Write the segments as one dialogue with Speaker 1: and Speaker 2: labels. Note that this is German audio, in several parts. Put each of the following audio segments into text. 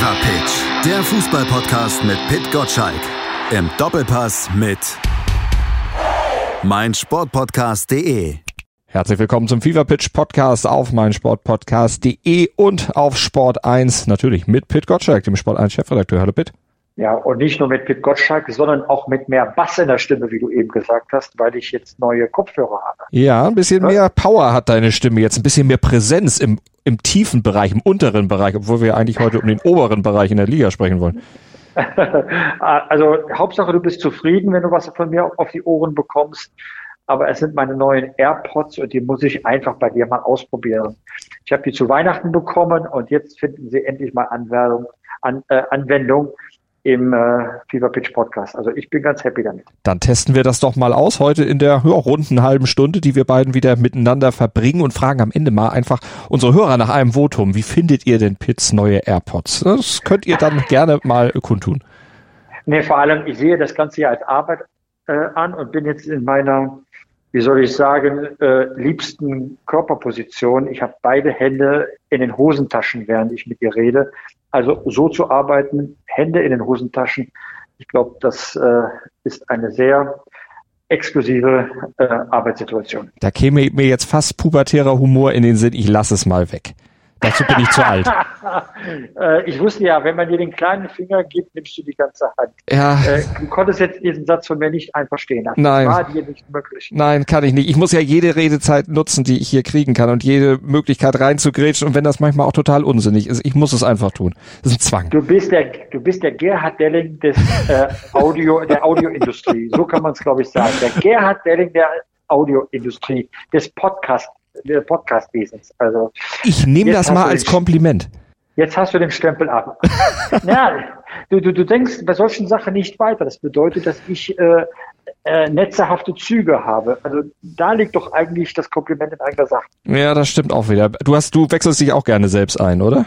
Speaker 1: Fever Pitch, der Fußballpodcast mit Pit Gottschalk. Im Doppelpass mit meinsportpodcast.de.
Speaker 2: Herzlich willkommen zum Fever Pitch Podcast auf meinsportpodcast.de und auf Sport 1, natürlich mit Pit Gottschalk, dem Sport 1 Chefredakteur. Hallo Pit.
Speaker 3: Ja, und nicht nur mit Pit Gottschalk, sondern auch mit mehr Bass in der Stimme, wie du eben gesagt hast, weil ich jetzt neue Kopfhörer habe.
Speaker 2: Ja, ein bisschen ja? mehr Power hat deine Stimme jetzt, ein bisschen mehr Präsenz im, im tiefen Bereich, im unteren Bereich, obwohl wir eigentlich heute um den oberen Bereich in der Liga sprechen wollen.
Speaker 3: also Hauptsache, du bist zufrieden, wenn du was von mir auf die Ohren bekommst. Aber es sind meine neuen AirPods und die muss ich einfach bei dir mal ausprobieren. Ich habe die zu Weihnachten bekommen und jetzt finden sie endlich mal Anwendung. An, äh, Anwendung im äh, Fever Pitch Podcast. Also ich bin ganz happy damit.
Speaker 2: Dann testen wir das doch mal aus heute in der ja, runden halben Stunde, die wir beiden wieder miteinander verbringen und fragen am Ende mal einfach unsere Hörer nach einem Votum. Wie findet ihr denn Pits neue AirPods? Das könnt ihr dann gerne mal kundtun.
Speaker 3: Nee, vor allem, ich sehe das Ganze ja als Arbeit äh, an und bin jetzt in meiner, wie soll ich sagen, äh, liebsten Körperposition. Ich habe beide Hände in den Hosentaschen, während ich mit dir rede. Also so zu arbeiten, Hände in den Hosentaschen, ich glaube, das äh, ist eine sehr exklusive äh, Arbeitssituation.
Speaker 2: Da käme mir jetzt fast pubertärer Humor in den Sinn, ich lasse es mal weg. Dazu bin ich zu alt.
Speaker 3: Äh, ich wusste ja, wenn man dir den kleinen Finger gibt, nimmst du die ganze Hand.
Speaker 2: Ja.
Speaker 3: Äh, du konntest jetzt diesen Satz von mir nicht einfach stehen lassen.
Speaker 2: Nein.
Speaker 3: Das war dir nicht möglich.
Speaker 2: Nein, kann ich nicht. Ich muss ja jede Redezeit nutzen, die ich hier kriegen kann und jede Möglichkeit reinzugrätschen und wenn das manchmal auch total unsinnig ist, ich muss es einfach tun. Das ist ein Zwang.
Speaker 3: Du bist der, du bist der Gerhard Delling des äh, Audio, der Audioindustrie. So kann man es, glaube ich, sagen. Der Gerhard Delling der Audioindustrie, des Podcasts des Podcastwesens. Also
Speaker 2: ich nehme das mal als Kompliment.
Speaker 3: Jetzt hast du den Stempel ab. ja, du, du, du denkst bei solchen Sachen nicht weiter. Das bedeutet, dass ich äh, äh, netzerhafte Züge habe. Also da liegt doch eigentlich das Kompliment in eigener Sache.
Speaker 2: Ja, das stimmt auch wieder. Du hast, du wechselst dich auch gerne selbst ein, oder?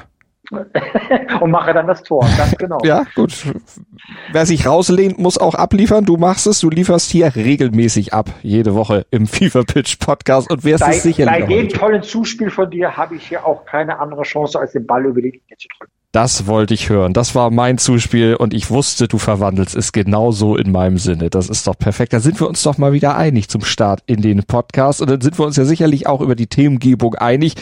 Speaker 3: und mache dann das Tor, ganz genau.
Speaker 2: ja, gut. Wer sich rauslehnt, muss auch abliefern. Du machst es, du lieferst hier regelmäßig ab, jede Woche im FIFA Pitch Podcast und wirst
Speaker 3: bei,
Speaker 2: es sicherlich.
Speaker 3: Bei dem tollen Zuspiel von dir habe ich hier auch keine andere Chance, als den Ball über die Linie zu drücken.
Speaker 2: Das wollte ich hören. Das war mein Zuspiel und ich wusste, du verwandelst es genauso in meinem Sinne. Das ist doch perfekt. Da sind wir uns doch mal wieder einig zum Start in den Podcast und dann sind wir uns ja sicherlich auch über die Themengebung einig.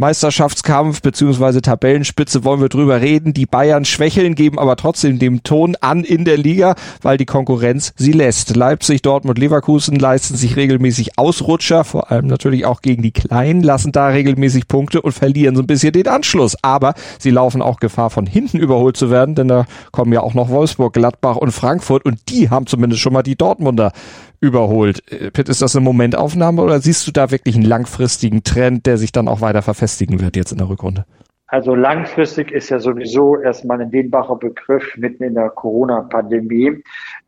Speaker 2: Meisterschaftskampf beziehungsweise Tabellenspitze wollen wir drüber reden. Die Bayern schwächeln, geben aber trotzdem dem Ton an in der Liga, weil die Konkurrenz sie lässt. Leipzig, Dortmund, Leverkusen leisten sich regelmäßig Ausrutscher, vor allem natürlich auch gegen die Kleinen, lassen da regelmäßig Punkte und verlieren so ein bisschen den Anschluss. Aber sie laufen auch Gefahr, von hinten überholt zu werden, denn da kommen ja auch noch Wolfsburg, Gladbach und Frankfurt und die haben zumindest schon mal die Dortmunder überholt. Äh, Pitt, ist das eine Momentaufnahme oder siehst du da wirklich einen langfristigen Trend, der sich dann auch weiter verfestigen wird jetzt in der Rückrunde?
Speaker 3: Also langfristig ist ja sowieso erstmal ein dehnbarer Begriff mitten in der Corona-Pandemie.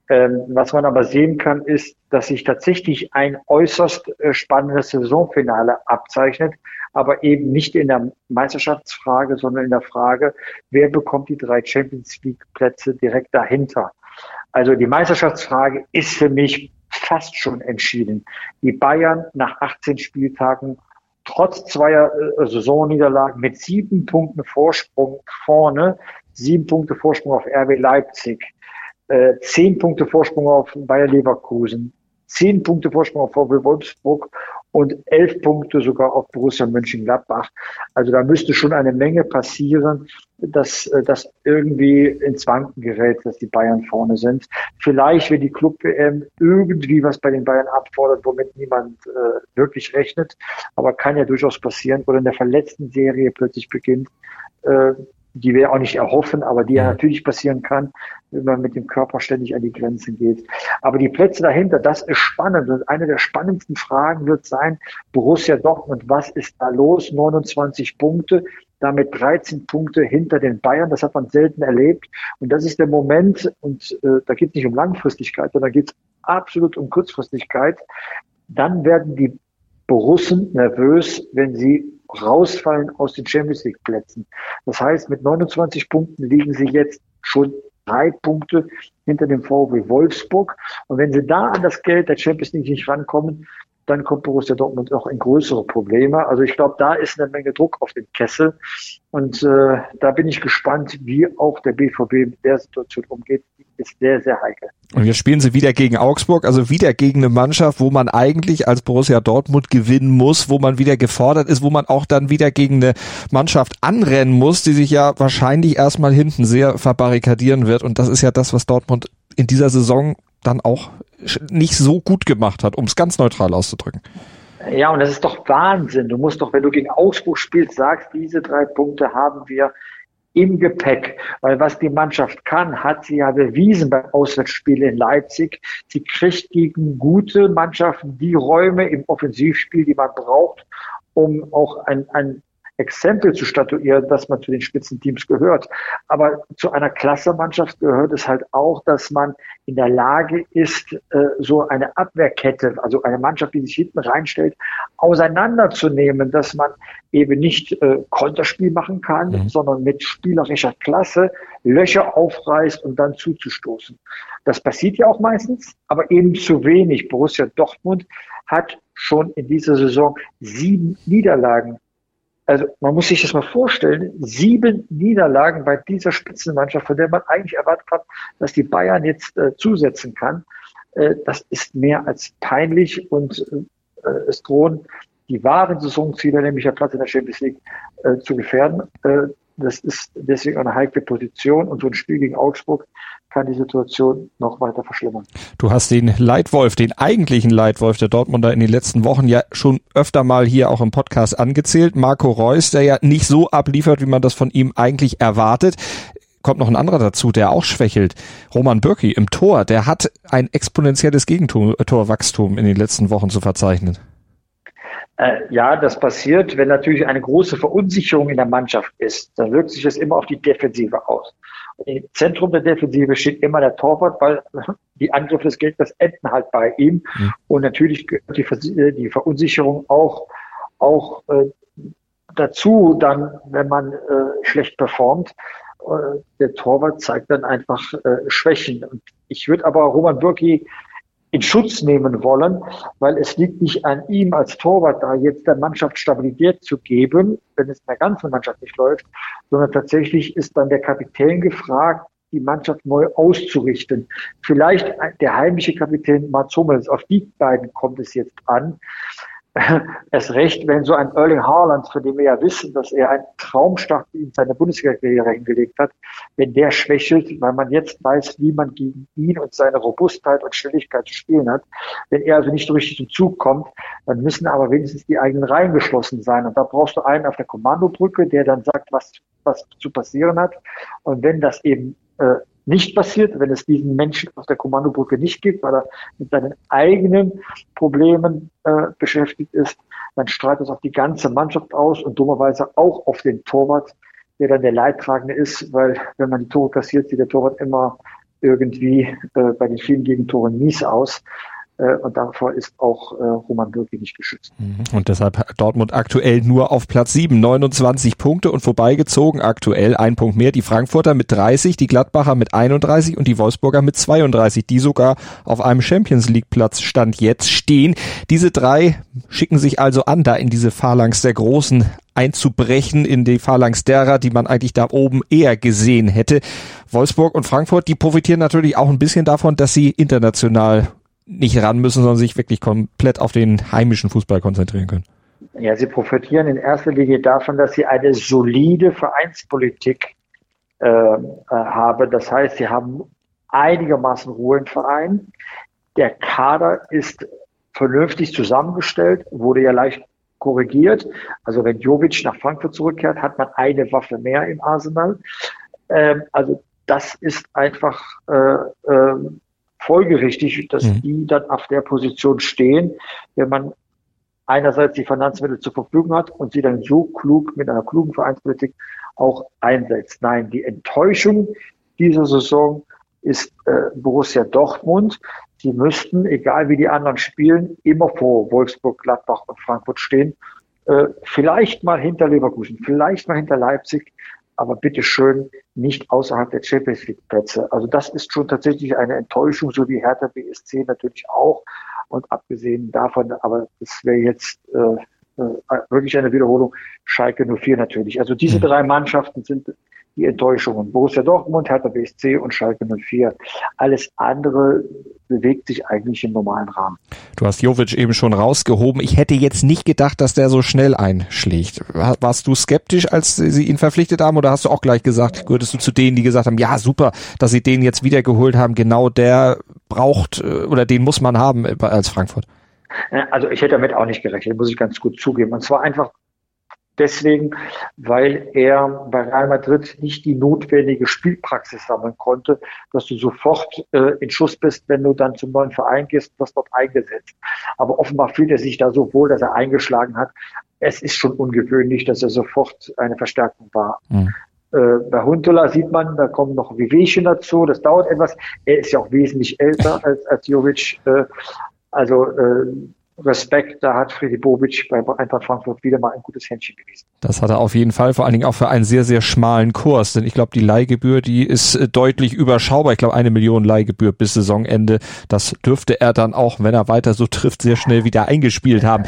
Speaker 3: Ähm, was man aber sehen kann, ist, dass sich tatsächlich ein äußerst äh, spannendes Saisonfinale abzeichnet, aber eben nicht in der Meisterschaftsfrage, sondern in der Frage, wer bekommt die drei Champions League Plätze direkt dahinter. Also die Meisterschaftsfrage ist für mich fast schon entschieden. Die Bayern nach 18 Spieltagen trotz zweier äh, Saisonniederlagen mit sieben Punkten Vorsprung vorne, sieben Punkte Vorsprung auf RB Leipzig, äh, zehn Punkte Vorsprung auf Bayer Leverkusen, zehn Punkte Vorsprung auf VW Wolfsburg und elf Punkte sogar auf Borussia Mönchengladbach. Also da müsste schon eine Menge passieren, dass äh, das irgendwie ins Wanken gerät, dass die Bayern vorne sind. Vielleicht, wenn die Club-WM irgendwie was bei den Bayern abfordert, womit niemand äh, wirklich rechnet, aber kann ja durchaus passieren, oder in der verletzten Serie plötzlich beginnt, äh, die wir auch nicht erhoffen, aber die ja natürlich passieren kann, wenn man mit dem Körper ständig an die Grenzen geht. Aber die Plätze dahinter, das ist spannend. Und eine der spannendsten Fragen wird sein, Borussia Dortmund, was ist da los? 29 Punkte, damit 13 Punkte hinter den Bayern. Das hat man selten erlebt. Und das ist der Moment, und äh, da geht es nicht um Langfristigkeit, sondern da geht es absolut um Kurzfristigkeit. Dann werden die Borussen nervös, wenn sie rausfallen aus den Champions League Plätzen. Das heißt, mit 29 Punkten liegen sie jetzt schon drei Punkte hinter dem VW Wolfsburg. Und wenn sie da an das Geld der Champions League nicht rankommen, dann kommt Borussia Dortmund auch in größere Probleme. Also ich glaube, da ist eine Menge Druck auf den Kessel. Und äh, da bin ich gespannt, wie auch der BVB mit der Situation umgeht. Die ist sehr, sehr heikel.
Speaker 2: Und jetzt spielen sie wieder gegen Augsburg, also wieder gegen eine Mannschaft, wo man eigentlich als Borussia Dortmund gewinnen muss, wo man wieder gefordert ist, wo man auch dann wieder gegen eine Mannschaft anrennen muss, die sich ja wahrscheinlich erstmal hinten sehr verbarrikadieren wird. Und das ist ja das, was Dortmund in dieser Saison dann auch nicht so gut gemacht hat, um es ganz neutral auszudrücken.
Speaker 3: Ja, und das ist doch Wahnsinn. Du musst doch, wenn du gegen Augsburg spielst, sagst, diese drei Punkte haben wir im Gepäck. Weil was die Mannschaft kann, hat sie ja bewiesen beim Auswärtsspiel in Leipzig. Sie kriegt gegen gute Mannschaften die Räume im Offensivspiel, die man braucht, um auch ein, ein Exempel zu statuieren, dass man zu den Spitzenteams gehört. Aber zu einer Klassemannschaft gehört es halt auch, dass man in der Lage ist, äh, so eine Abwehrkette, also eine Mannschaft, die sich hinten reinstellt, auseinanderzunehmen, dass man eben nicht äh, Konterspiel machen kann, mhm. sondern mit spielerischer Klasse Löcher aufreißt und dann zuzustoßen. Das passiert ja auch meistens, aber eben zu wenig. Borussia Dortmund hat schon in dieser Saison sieben Niederlagen also man muss sich das mal vorstellen, sieben Niederlagen bei dieser Spitzenmannschaft, von der man eigentlich erwartet hat, dass die Bayern jetzt äh, zusetzen kann. Äh, das ist mehr als peinlich und äh, es drohen die wahren Saisonziele, nämlich der Platz in der Champions League, äh, zu gefährden. Das ist deswegen eine heikle Position und so ein Spiel gegen Augsburg kann die Situation noch weiter verschlimmern.
Speaker 2: Du hast den Leitwolf, den eigentlichen Leitwolf der Dortmunder in den letzten Wochen ja schon öfter mal hier auch im Podcast angezählt. Marco Reus, der ja nicht so abliefert, wie man das von ihm eigentlich erwartet kommt noch ein anderer dazu, der auch schwächelt. Roman Bürki im Tor, der hat ein exponentielles Gegentorwachstum in den letzten Wochen zu verzeichnen.
Speaker 3: Äh, ja, das passiert, wenn natürlich eine große Verunsicherung in der Mannschaft ist. Dann wirkt sich das immer auf die Defensive aus. Im Zentrum der Defensive steht immer der Torwart, weil die Angriffe des Gegners enden halt bei ihm. Mhm. Und natürlich gehört die, äh, die Verunsicherung auch, auch äh, dazu, dann, wenn man äh, schlecht performt. Äh, der Torwart zeigt dann einfach äh, Schwächen. Und ich würde aber Roman Bürki in Schutz nehmen wollen, weil es liegt nicht an ihm als Torwart da, jetzt der Mannschaft Stabilität zu geben, wenn es in der ganzen Mannschaft nicht läuft, sondern tatsächlich ist dann der Kapitän gefragt, die Mannschaft neu auszurichten. Vielleicht der heimische Kapitän Mats Hummels, auf die beiden kommt es jetzt an. Es recht, wenn so ein Erling Haaland, von dem wir ja wissen, dass er einen Traumstart in seiner Bundesliga-Karriere hingelegt hat, wenn der schwächelt, weil man jetzt weiß, wie man gegen ihn und seine Robustheit und Schnelligkeit zu spielen hat. Wenn er also nicht so richtig zum Zug kommt, dann müssen aber wenigstens die eigenen Reihen geschlossen sein. Und da brauchst du einen auf der Kommandobrücke, der dann sagt, was, was zu passieren hat. Und wenn das eben äh, nicht passiert, wenn es diesen Menschen auf der Kommandobrücke nicht gibt, weil er mit seinen eigenen Problemen äh, beschäftigt ist, dann strahlt es auf die ganze Mannschaft aus und dummerweise auch auf den Torwart, der dann der Leidtragende ist, weil wenn man die Tore kassiert, sieht der Torwart immer irgendwie äh, bei den vielen Gegentoren mies aus. Äh, und davor ist auch äh, Roman Bürki nicht geschützt.
Speaker 2: Mhm. Und deshalb Dortmund aktuell nur auf Platz 7, 29 Punkte und vorbeigezogen aktuell ein Punkt mehr. Die Frankfurter mit 30, die Gladbacher mit 31 und die Wolfsburger mit 32, die sogar auf einem Champions League Platz Stand jetzt stehen. Diese drei schicken sich also an, da in diese Phalanx der Großen einzubrechen in die Phalanx derer, die man eigentlich da oben eher gesehen hätte. Wolfsburg und Frankfurt, die profitieren natürlich auch ein bisschen davon, dass sie international nicht ran müssen, sondern sich wirklich komplett auf den heimischen Fußball konzentrieren können.
Speaker 3: Ja, sie profitieren in erster Linie davon, dass sie eine solide Vereinspolitik äh, äh, haben. Das heißt, sie haben einigermaßen Ruhe im Verein. Der Kader ist vernünftig zusammengestellt, wurde ja leicht korrigiert. Also wenn Jovic nach Frankfurt zurückkehrt, hat man eine Waffe mehr im Arsenal. Ähm, also das ist einfach äh, äh, folgerichtig, dass mhm. die dann auf der Position stehen, wenn man einerseits die Finanzmittel zur Verfügung hat und sie dann so klug mit einer klugen Vereinspolitik auch einsetzt. Nein, die Enttäuschung dieser Saison ist äh, Borussia Dortmund. Sie müssten, egal wie die anderen spielen, immer vor Wolfsburg, Gladbach und Frankfurt stehen. Äh, vielleicht mal hinter Leverkusen, vielleicht mal hinter Leipzig, aber bitteschön nicht außerhalb der Champions League Plätze. Also das ist schon tatsächlich eine Enttäuschung, so wie Hertha BSC natürlich auch. Und abgesehen davon, aber das wäre jetzt äh, äh, wirklich eine Wiederholung, Schalke 04 natürlich. Also diese mhm. drei Mannschaften sind die Enttäuschungen. Borussia Dortmund, Hertha BSC und Schalke 04. Alles andere bewegt sich eigentlich im normalen Rahmen.
Speaker 2: Du hast Jovic eben schon rausgehoben. Ich hätte jetzt nicht gedacht, dass der so schnell einschlägt. Warst du skeptisch, als sie ihn verpflichtet haben oder hast du auch gleich gesagt, gehörtest du zu denen, die gesagt haben, ja super, dass sie den jetzt wiedergeholt haben, genau der braucht äh, oder den muss man haben als Frankfurt?
Speaker 3: Also ich hätte damit auch nicht gerechnet, muss ich ganz gut zugeben. Und zwar einfach deswegen, weil er bei Real Madrid nicht die notwendige Spielpraxis sammeln konnte, dass du sofort äh, in Schuss bist, wenn du dann zum neuen Verein gehst und wirst dort eingesetzt. Aber offenbar fühlt er sich da so wohl, dass er eingeschlagen hat. Es ist schon ungewöhnlich, dass er sofort eine Verstärkung war. Mhm. Äh, bei Huntela sieht man, da kommen noch Wehwehchen dazu. Das dauert etwas. Er ist ja auch wesentlich älter als, als Jovic. Äh, also äh, Respekt, da hat Freddy Bobic bei Eintracht Frankfurt wieder mal ein gutes Händchen gewesen.
Speaker 2: Das hat er auf jeden Fall, vor allen Dingen auch für einen sehr, sehr schmalen Kurs, denn ich glaube, die Leihgebühr, die ist äh, deutlich überschaubar. Ich glaube, eine Million Leihgebühr bis Saisonende. Das dürfte er dann auch, wenn er weiter so trifft, sehr schnell wieder eingespielt haben.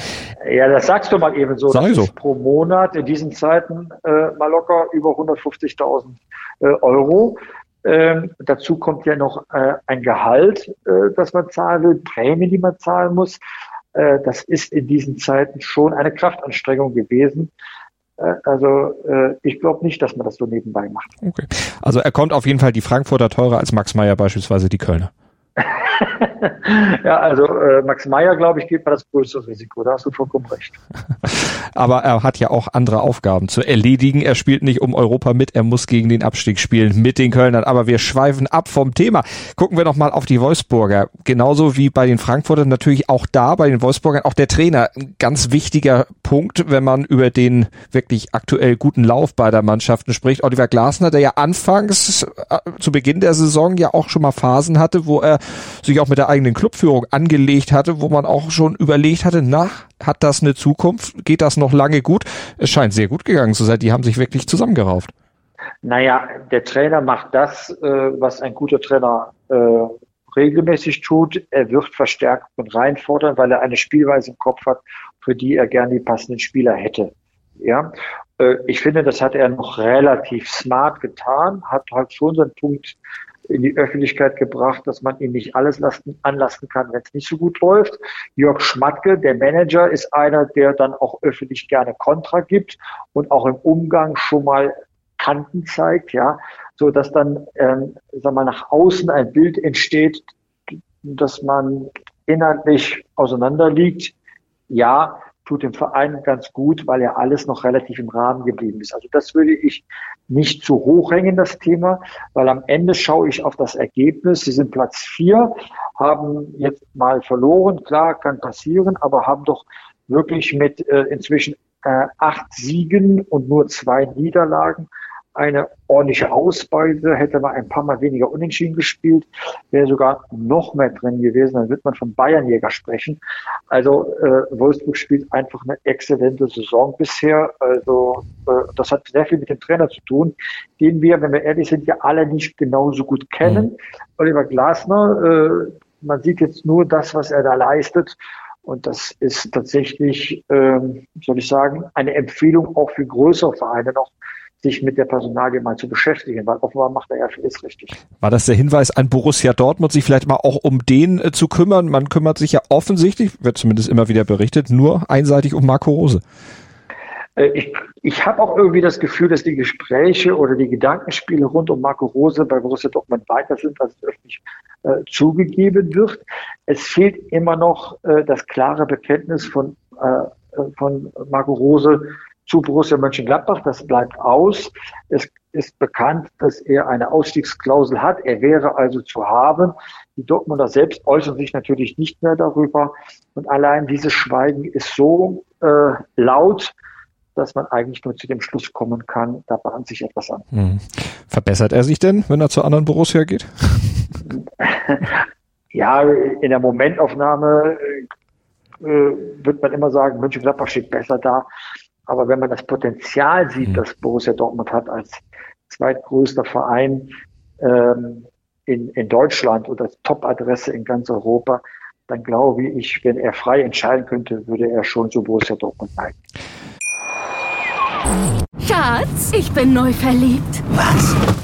Speaker 3: Ja, das sagst du mal eben so. Sag das so. pro Monat in diesen Zeiten äh, mal locker über 150.000 äh, Euro. Ähm, dazu kommt ja noch äh, ein Gehalt, äh, das man zahlen will, Prämie, die man zahlen muss. Äh, das ist in diesen Zeiten schon eine Kraftanstrengung gewesen. Äh, also äh, ich glaube nicht, dass man das so nebenbei macht.
Speaker 2: Okay. Also er kommt auf jeden Fall die Frankfurter teurer als Max Meyer beispielsweise die Kölner.
Speaker 3: ja, also äh, Max Meyer, glaube ich, geht mal das größte Risiko. Da hast du vollkommen recht.
Speaker 2: Aber er hat ja auch andere Aufgaben zu erledigen. Er spielt nicht um Europa mit, er muss gegen den Abstieg spielen mit den Kölnern. Aber wir schweifen ab vom Thema. Gucken wir noch mal auf die Wolfsburger. Genauso wie bei den Frankfurtern natürlich auch da bei den Wolfsburgern auch der Trainer. Ein ganz wichtiger Punkt, wenn man über den wirklich aktuell guten Lauf beider Mannschaften spricht. Oliver Glasner, der ja anfangs äh, zu Beginn der Saison ja auch schon mal Phasen hatte, wo er sich auch mit der eigenen Clubführung angelegt hatte, wo man auch schon überlegt hatte, na, hat das eine Zukunft? Geht das noch lange gut? Es scheint sehr gut gegangen zu sein. Die haben sich wirklich zusammengerauft.
Speaker 3: Naja, der Trainer macht das, äh, was ein guter Trainer äh, regelmäßig tut. Er wird Verstärkung reinfordern, weil er eine Spielweise im Kopf hat, für die er gerne die passenden Spieler hätte. Ja, äh, ich finde, das hat er noch relativ smart getan, hat halt schon seinen Punkt in die Öffentlichkeit gebracht, dass man ihm nicht alles lasten, anlasten kann, wenn es nicht so gut läuft. Jörg Schmatke, der Manager, ist einer, der dann auch öffentlich gerne Kontra gibt und auch im Umgang schon mal Kanten zeigt, ja, so dass dann, ähm, sag mal, nach außen ein Bild entsteht, dass man inhaltlich auseinanderliegt. Ja, tut dem Verein ganz gut, weil ja alles noch relativ im Rahmen geblieben ist. Also das würde ich nicht zu hoch hängen, das Thema, weil am Ende schaue ich auf das Ergebnis. Sie sind Platz vier, haben jetzt mal verloren, klar, kann passieren, aber haben doch wirklich mit äh, inzwischen äh, acht Siegen und nur zwei Niederlagen eine ordentliche Ausbeute, hätte man ein paar Mal weniger unentschieden gespielt, wäre sogar noch mehr drin gewesen, dann wird man von Bayernjäger sprechen. Also äh, Wolfsburg spielt einfach eine exzellente Saison bisher. Also äh, das hat sehr viel mit dem Trainer zu tun, den wir, wenn wir ehrlich sind, ja alle nicht genauso gut kennen. Mhm. Oliver Glasner, äh, man sieht jetzt nur das, was er da leistet. Und das ist tatsächlich, ähm, soll ich sagen, eine Empfehlung auch für größere Vereine noch, sich mit der Personalie mal zu beschäftigen, weil offenbar macht er ja vieles richtig.
Speaker 2: War das der Hinweis an Borussia Dortmund, sich vielleicht mal auch um den äh, zu kümmern? Man kümmert sich ja offensichtlich, wird zumindest immer wieder berichtet, nur einseitig um Marco Rose.
Speaker 3: Äh, ich, ich habe auch irgendwie das Gefühl, dass die Gespräche oder die Gedankenspiele rund um Marco Rose bei Borussia Dortmund weiter sind, als es öffentlich äh, zugegeben wird. Es fehlt immer noch äh, das klare Bekenntnis von, äh, von Marco Rose zu Borussia Mönchengladbach. Das bleibt aus. Es ist bekannt, dass er eine Ausstiegsklausel hat. Er wäre also zu haben. Die Dortmunder selbst äußern sich natürlich nicht mehr darüber. Und allein dieses Schweigen ist so äh, laut, dass man eigentlich nur zu dem Schluss kommen kann, da bahnt sich etwas an. Hm.
Speaker 2: Verbessert er sich denn, wenn er zu anderen Borussia geht?
Speaker 3: ja, in der Momentaufnahme äh, wird man immer sagen, Mönchengladbach steht besser da. Aber wenn man das Potenzial sieht, mhm. das Borussia Dortmund hat als zweitgrößter Verein ähm, in, in Deutschland und als Top-Adresse in ganz Europa, dann glaube ich, wenn er frei entscheiden könnte, würde er schon zu Borussia Dortmund neigen.
Speaker 4: Schatz, ich bin neu verliebt.
Speaker 5: Was?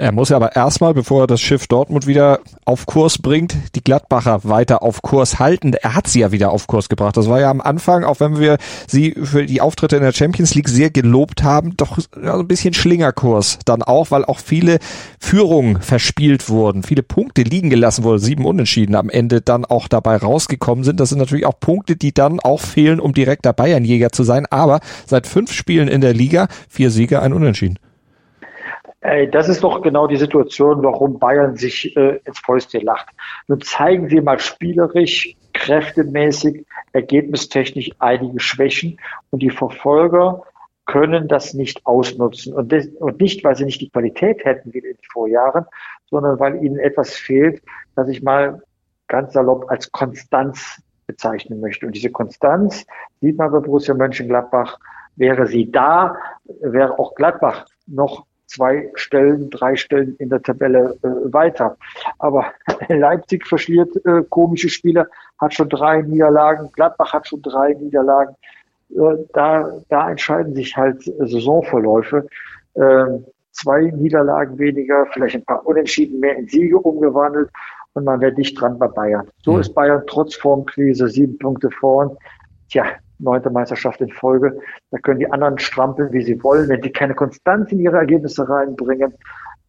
Speaker 2: Er muss ja aber erstmal, bevor er das Schiff Dortmund wieder auf Kurs bringt, die Gladbacher weiter auf Kurs halten. Er hat sie ja wieder auf Kurs gebracht. Das war ja am Anfang, auch wenn wir sie für die Auftritte in der Champions League sehr gelobt haben, doch ein bisschen Schlingerkurs dann auch, weil auch viele Führungen verspielt wurden, viele Punkte liegen gelassen wurden, sieben Unentschieden am Ende dann auch dabei rausgekommen sind. Das sind natürlich auch Punkte, die dann auch fehlen, um direkter Bayernjäger zu sein. Aber seit fünf Spielen in der Liga, vier Siege, ein Unentschieden.
Speaker 3: Das ist doch genau die Situation, warum Bayern sich äh, ins Fäustchen lacht. Nun zeigen sie mal spielerisch, kräftemäßig, ergebnistechnisch einige Schwächen und die Verfolger können das nicht ausnutzen. Und, das, und nicht, weil sie nicht die Qualität hätten wie in den Vorjahren, sondern weil ihnen etwas fehlt, das ich mal ganz salopp als Konstanz bezeichnen möchte. Und diese Konstanz sieht man bei Borussia Mönchengladbach. Wäre sie da, wäre auch Gladbach noch zwei Stellen, drei Stellen in der Tabelle äh, weiter. Aber Leipzig verschliert äh, komische Spiele, hat schon drei Niederlagen, Gladbach hat schon drei Niederlagen. Äh, da, da entscheiden sich halt Saisonverläufe. Äh, zwei Niederlagen weniger, vielleicht ein paar Unentschieden mehr in Siege umgewandelt und man wäre dicht dran bei Bayern. So mhm. ist Bayern trotz Formkrise sieben Punkte vorn. Tja, neunte Meisterschaft in Folge. Da können die anderen strampeln, wie sie wollen, wenn die keine Konstanz in ihre Ergebnisse reinbringen.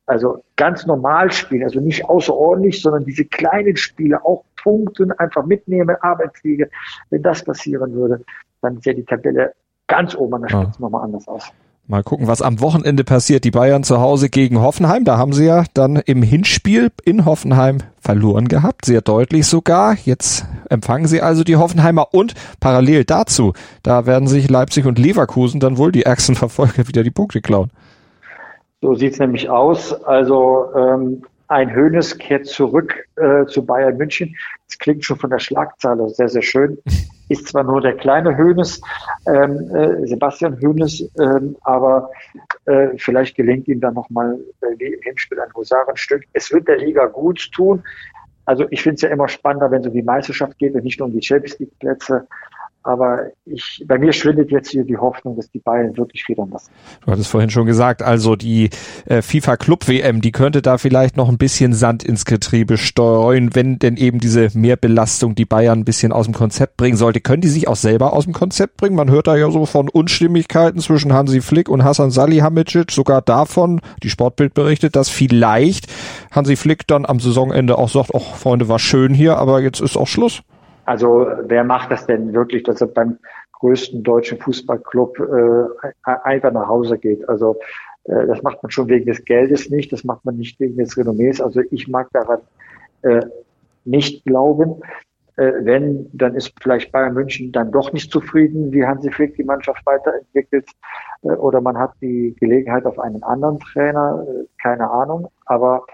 Speaker 3: Also ganz normal spielen, also nicht außerordentlich, sondern diese kleinen Spiele auch punkten, einfach mitnehmen, Arbeitswege. Wenn das passieren würde, dann sähe die Tabelle ganz oben an der Spitze ja. nochmal anders aus.
Speaker 2: Mal gucken, was am Wochenende passiert. Die Bayern zu Hause gegen Hoffenheim. Da haben sie ja dann im Hinspiel in Hoffenheim verloren gehabt. Sehr deutlich sogar. Jetzt empfangen sie also die Hoffenheimer und parallel dazu, da werden sich Leipzig und Leverkusen dann wohl die ärgsten Verfolger wieder die Punkte klauen.
Speaker 3: So sieht's nämlich aus. Also ähm, ein Hönes kehrt zurück äh, zu Bayern München. Das klingt schon von der Schlagzahl sehr, sehr schön. Ist zwar nur der kleine Hönes, ähm, äh, Sebastian Hönes, ähm, aber äh, vielleicht gelingt ihm dann nochmal äh, wie im Hinspiel ein Husarenstück. Es wird der Liga gut tun. Also ich finde es ja immer spannender, wenn es um die Meisterschaft geht und nicht nur um die Champions League Plätze. Aber ich, bei mir schwindet jetzt hier die Hoffnung, dass die Bayern wirklich federn lassen.
Speaker 2: Du hattest vorhin schon gesagt, also die äh, FIFA Club WM, die könnte da vielleicht noch ein bisschen Sand ins Getriebe streuen, wenn denn eben diese Mehrbelastung die Bayern ein bisschen aus dem Konzept bringen sollte. Können die sich auch selber aus dem Konzept bringen? Man hört da ja so von Unstimmigkeiten zwischen Hansi Flick und Hassan Salihamidzic, sogar davon, die Sportbild berichtet, dass vielleicht Hansi Flick dann am Saisonende auch sagt, ach Freunde, war schön hier, aber jetzt ist auch Schluss.
Speaker 3: Also wer macht das denn wirklich, dass er beim größten deutschen Fußballclub äh, einfach nach Hause geht? Also äh, das macht man schon wegen des Geldes nicht, das macht man nicht wegen des Renommees. Also ich mag daran äh, nicht glauben. Äh, wenn, dann ist vielleicht Bayern München dann doch nicht zufrieden, wie Hansi Flick die Mannschaft weiterentwickelt. Äh, oder man hat die Gelegenheit auf einen anderen Trainer, äh, keine Ahnung. Aber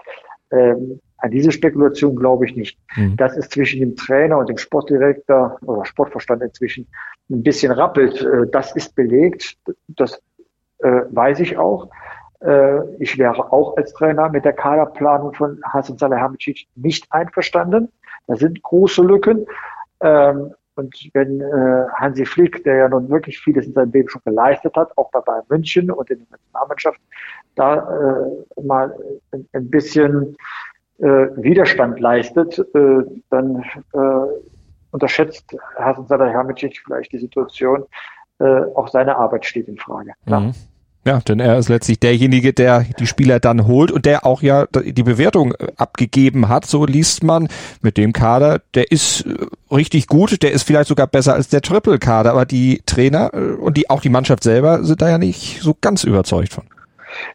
Speaker 3: ähm, an diese Spekulation glaube ich nicht. Mhm. Dass es zwischen dem Trainer und dem Sportdirektor oder Sportverstand inzwischen ein bisschen rappelt, äh, das ist belegt. Das äh, weiß ich auch. Äh, ich wäre auch als Trainer mit der Kaderplanung von Hasan Salihamidzic nicht einverstanden. Da sind große Lücken. Ähm, und wenn Hansi Flick, der ja nun wirklich vieles in seinem Leben schon geleistet hat, auch bei Bayern München und in der Nationalmannschaft, da mal ein bisschen äh, Widerstand leistet, äh, dann äh, unterschätzt Hasan Salihamidzic vielleicht die Situation. Äh, auch seine Arbeit steht in Frage.
Speaker 2: Mhm. Ja, denn er ist letztlich derjenige, der die Spieler dann holt und der auch ja die Bewertung abgegeben hat. So liest man mit dem Kader. Der ist äh, richtig gut. Der ist vielleicht sogar besser als der Triple-Kader. Aber die Trainer äh, und die auch die Mannschaft selber sind da ja nicht so ganz überzeugt von.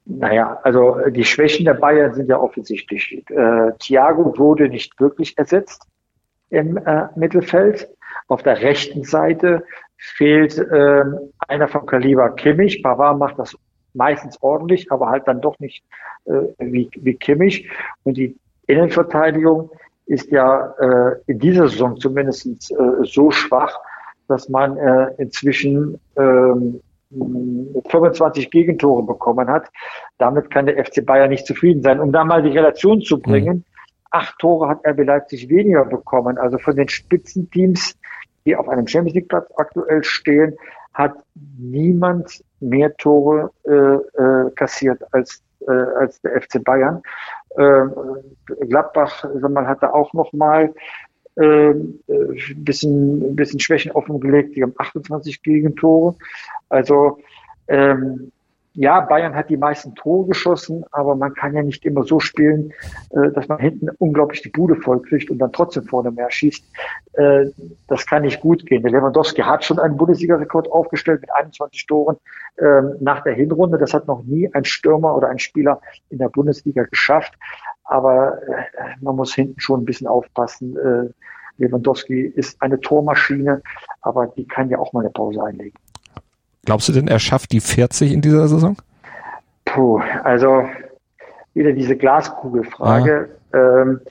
Speaker 3: Naja, also äh, die Schwächen der Bayern sind ja offensichtlich. Äh, Thiago wurde nicht wirklich ersetzt im äh, Mittelfeld. Auf der rechten Seite fehlt äh, einer vom Kaliber Kimmich. Pavard macht das meistens ordentlich, aber halt dann doch nicht äh, wie, wie Kimmich. Und die Innenverteidigung ist ja äh, in dieser Saison zumindest äh, so schwach, dass man äh, inzwischen ähm, 25 Gegentore bekommen hat. Damit kann der FC Bayern nicht zufrieden sein. Um da mal die Relation zu bringen, mhm. acht Tore hat RB Leipzig weniger bekommen. Also von den Spitzenteams, die auf einem Champions League Platz aktuell stehen, hat niemand mehr Tore äh, äh, kassiert als, äh, als der FC Bayern. Äh, Gladbach sag mal, hat da auch noch mal äh, ein bisschen, ein bisschen Schwächen offengelegt. Die haben 28 Gegentore. Also ähm, ja, Bayern hat die meisten Tore geschossen, aber man kann ja nicht immer so spielen, äh, dass man hinten unglaublich die Bude vollkriegt und dann trotzdem vorne mehr schießt. Äh, das kann nicht gut gehen. Der Lewandowski hat schon einen Bundesliga-Rekord aufgestellt mit 21 Toren äh, nach der Hinrunde. Das hat noch nie ein Stürmer oder ein Spieler in der Bundesliga geschafft. Aber äh, man muss hinten schon ein bisschen aufpassen. Äh, Lewandowski ist eine Tormaschine, aber die kann ja auch mal eine Pause einlegen.
Speaker 2: Glaubst du denn, er schafft die 40 in dieser Saison?
Speaker 3: Puh, also wieder diese Glaskugelfrage. Ah. Ähm,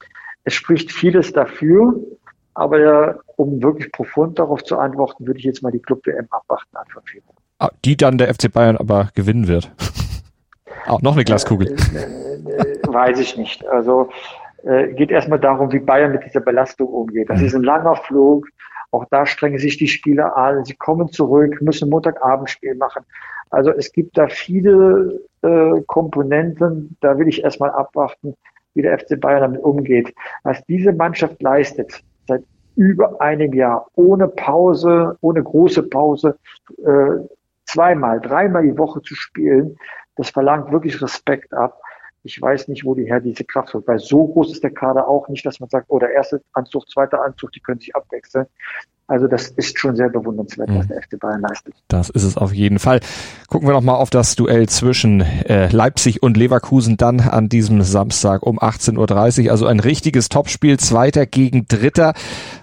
Speaker 3: es spricht vieles dafür, aber ja, um wirklich profund darauf zu antworten, würde ich jetzt mal die Club-WM abwarten Anfang Februar.
Speaker 2: Ah, die dann der FC Bayern aber gewinnen wird. Auch noch eine Glaskugel. Äh,
Speaker 3: äh, äh, weiß ich nicht. Also äh, geht erstmal darum, wie Bayern mit dieser Belastung umgeht. Das mhm. ist ein langer Flug. Auch da strengen sich die Spieler an. Sie kommen zurück, müssen Montagabendspiel machen. Also es gibt da viele äh, Komponenten. Da will ich erstmal abwarten, wie der FC Bayern damit umgeht. Was diese Mannschaft leistet, seit über einem Jahr, ohne Pause, ohne große Pause, äh, zweimal, dreimal die Woche zu spielen, das verlangt wirklich Respekt ab. Ich weiß nicht, wo die her diese Kraft holt, weil so groß ist der Kader auch nicht, dass man sagt, oh, der erste Anzug, zweiter Anzug, die können sich abwechseln. Also das ist schon sehr bewundernswert, was mhm. der FC Bayern leistet.
Speaker 2: Das ist es auf jeden Fall. Gucken wir noch mal auf das Duell zwischen äh, Leipzig und Leverkusen dann an diesem Samstag um 18.30 Uhr. Also ein richtiges Topspiel, Zweiter gegen Dritter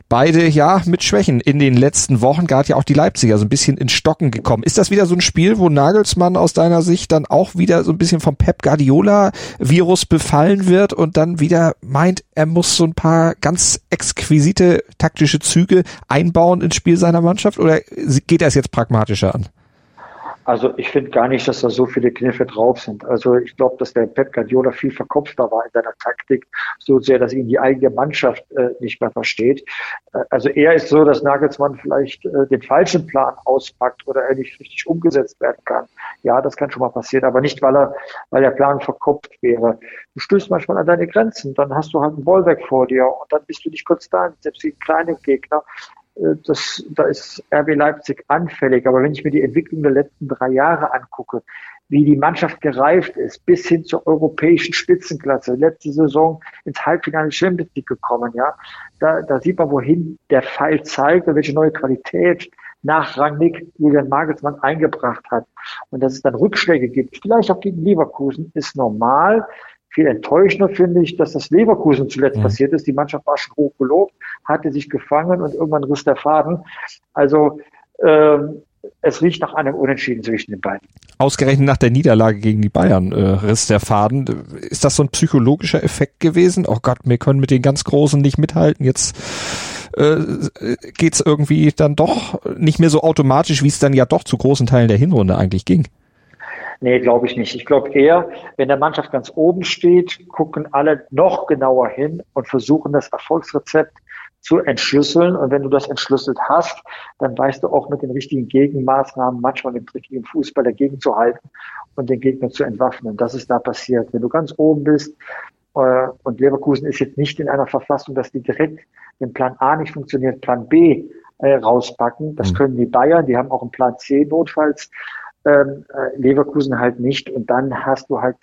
Speaker 2: beide ja mit Schwächen in den letzten Wochen, gerade ja auch die Leipziger so ein bisschen in Stocken gekommen. Ist das wieder so ein Spiel, wo Nagelsmann aus deiner Sicht dann auch wieder so ein bisschen vom Pep Guardiola Virus befallen wird und dann wieder meint, er muss so ein paar ganz exquisite taktische Züge einbauen ins Spiel seiner Mannschaft oder geht er es jetzt pragmatischer an?
Speaker 3: Also ich finde gar nicht, dass da so viele Kniffe drauf sind. Also ich glaube, dass der Pep Guardiola viel verkopfter war in seiner Taktik, so sehr, dass ihn die eigene Mannschaft äh, nicht mehr versteht. Äh, also eher ist so, dass Nagelsmann vielleicht äh, den falschen Plan auspackt oder er nicht richtig umgesetzt werden kann. Ja, das kann schon mal passieren, aber nicht, weil er, weil der Plan verkopft wäre. Du stößt manchmal an deine Grenzen, dann hast du halt einen Bollwerk vor dir und dann bist du nicht konstant, selbst wie kleine Gegner das, da ist RB Leipzig anfällig. Aber wenn ich mir die Entwicklung der letzten drei Jahre angucke, wie die Mannschaft gereift ist, bis hin zur europäischen Spitzenklasse, letzte Saison ins Halbfinale Champions League gekommen, ja, da, da sieht man, wohin der Pfeil zeigt und welche neue Qualität nachrangig Julian Magelsmann eingebracht hat. Und dass es dann Rückschläge gibt, vielleicht auch gegen Leverkusen, ist normal. Viel enttäuschender finde ich, dass das Leverkusen zuletzt mhm. passiert ist. Die Mannschaft war schon hoch gelobt, hatte sich gefangen und irgendwann riss der Faden. Also ähm, es riecht nach einem Unentschieden zwischen den beiden.
Speaker 2: Ausgerechnet nach der Niederlage gegen die Bayern äh, riss der Faden. Ist das so ein psychologischer Effekt gewesen? Oh Gott, wir können mit den ganz Großen nicht mithalten. Jetzt äh, geht's irgendwie dann doch nicht mehr so automatisch, wie es dann ja doch zu großen Teilen der Hinrunde eigentlich ging.
Speaker 3: Nee, glaube ich nicht. Ich glaube eher, wenn der Mannschaft ganz oben steht, gucken alle noch genauer hin und versuchen das Erfolgsrezept zu entschlüsseln. Und wenn du das entschlüsselt hast, dann weißt du auch mit den richtigen Gegenmaßnahmen, manchmal dem richtigen Fußball dagegen zu halten und den Gegner zu entwaffnen. Das ist da passiert. Wenn du ganz oben bist, äh, und Leverkusen ist jetzt nicht in einer Verfassung, dass die direkt, wenn Plan A nicht funktioniert, Plan B äh, rauspacken. Das mhm. können die Bayern, die haben auch einen Plan C notfalls ähm, äh, Leverkusen halt nicht. Und dann hast du halt,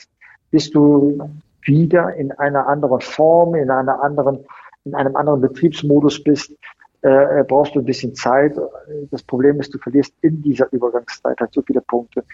Speaker 3: bist du wieder in einer anderen Form, in einer anderen, in einem anderen Betriebsmodus bist, äh, äh, brauchst du ein bisschen Zeit. Das Problem ist, du verlierst in dieser Übergangszeit halt so viele Punkte,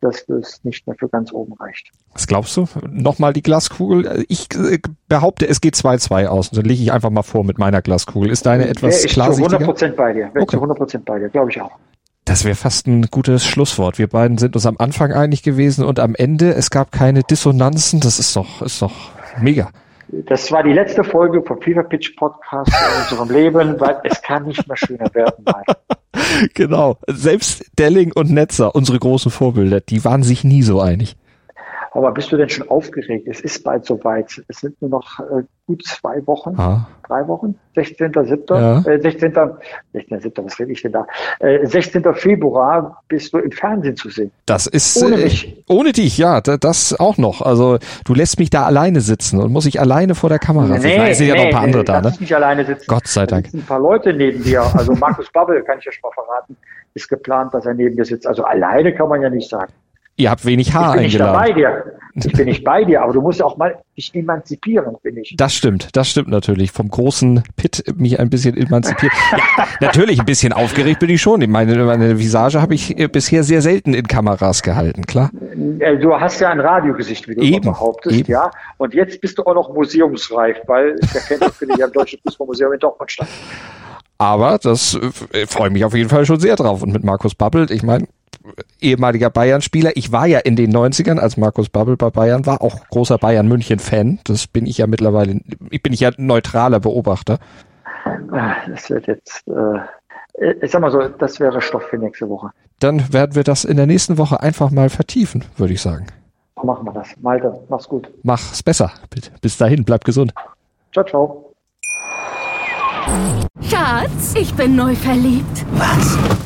Speaker 3: dass es nicht mehr für ganz oben reicht.
Speaker 2: Was glaubst du? Nochmal die Glaskugel. Ich äh, behaupte, es geht 2-2 aus. Und dann lege ich einfach mal vor mit meiner Glaskugel. Ist deine etwas klar? Ich bin
Speaker 3: zu 100% bei dir. Okay. Zu 100% bei dir, glaube ich auch.
Speaker 2: Das wäre fast ein gutes Schlusswort. Wir beiden sind uns am Anfang einig gewesen und am Ende, es gab keine Dissonanzen. Das ist doch, ist doch mega.
Speaker 3: Das war die letzte Folge vom Fever Pitch Podcast in unserem Leben, weil es kann nicht mehr schöner werden. Nein.
Speaker 2: Genau. Selbst Delling und Netzer, unsere großen Vorbilder, die waren sich nie so einig.
Speaker 3: Aber bist du denn schon aufgeregt? Es ist bald soweit. Es sind nur noch äh, gut zwei Wochen,
Speaker 2: Ah.
Speaker 3: drei Wochen, 16.07.,
Speaker 2: Ja.
Speaker 3: äh, 16. 16.07., was rede ich denn da? Äh, 16. Februar bist du im Fernsehen zu sehen.
Speaker 2: Das ist
Speaker 3: Ohne
Speaker 2: äh,
Speaker 3: mich.
Speaker 2: ohne dich, ja, da, das auch noch. Also du lässt mich da alleine sitzen und muss ich alleine vor der Kamera sitzen. Nein, es sind ja noch ein paar andere
Speaker 3: nee,
Speaker 2: da, ne?
Speaker 3: kannst nicht alleine sitzen.
Speaker 2: Gott sei
Speaker 3: Da
Speaker 2: Dank.
Speaker 3: sitzen ein paar Leute neben dir. Also Markus Babbel, kann ich ja schon mal verraten, ist geplant, dass er neben dir sitzt. Also alleine kann man ja nicht sagen.
Speaker 2: Ihr habt wenig Haar
Speaker 3: ich bin nicht
Speaker 2: eingeladen.
Speaker 3: dabei dir. Ich bin nicht bei dir, aber du musst ja auch mal dich emanzipieren, bin ich.
Speaker 2: Das stimmt, das stimmt natürlich. Vom großen Pit mich ein bisschen emanzipiert. ja, natürlich ein bisschen aufgeregt bin ich schon. Meine, meine Visage habe ich äh, bisher sehr selten in Kameras gehalten, klar.
Speaker 3: Äh, Du hast ja ein Radiogesicht, wie du
Speaker 2: Eben,
Speaker 3: behauptest,
Speaker 2: eben.
Speaker 3: ja. Und jetzt bist du auch noch museumsreif, weil der Kenntnis findet ja im Deutschen Fußballmuseum in Dortmund statt.
Speaker 2: Aber das äh, freue mich auf jeden Fall schon sehr drauf. Und mit Markus Babbelt, ich meine, ehemaliger Bayern-Spieler. Ich war ja in den 90ern, als Markus Babbel bei Bayern war, auch großer Bayern-München-Fan. Das bin ich ja mittlerweile, ich bin ich ja neutraler Beobachter.
Speaker 3: Ah, Das wird jetzt, äh, ich sag mal so, das wäre Stoff für nächste Woche.
Speaker 2: Dann werden wir das in der nächsten Woche einfach mal vertiefen, würde ich sagen.
Speaker 3: Machen wir das. Malte, mach's gut.
Speaker 2: Mach's besser. bitte. Bis dahin, bleib gesund.
Speaker 3: Ciao, ciao.
Speaker 4: Schatz, ich bin neu verliebt.
Speaker 5: Was?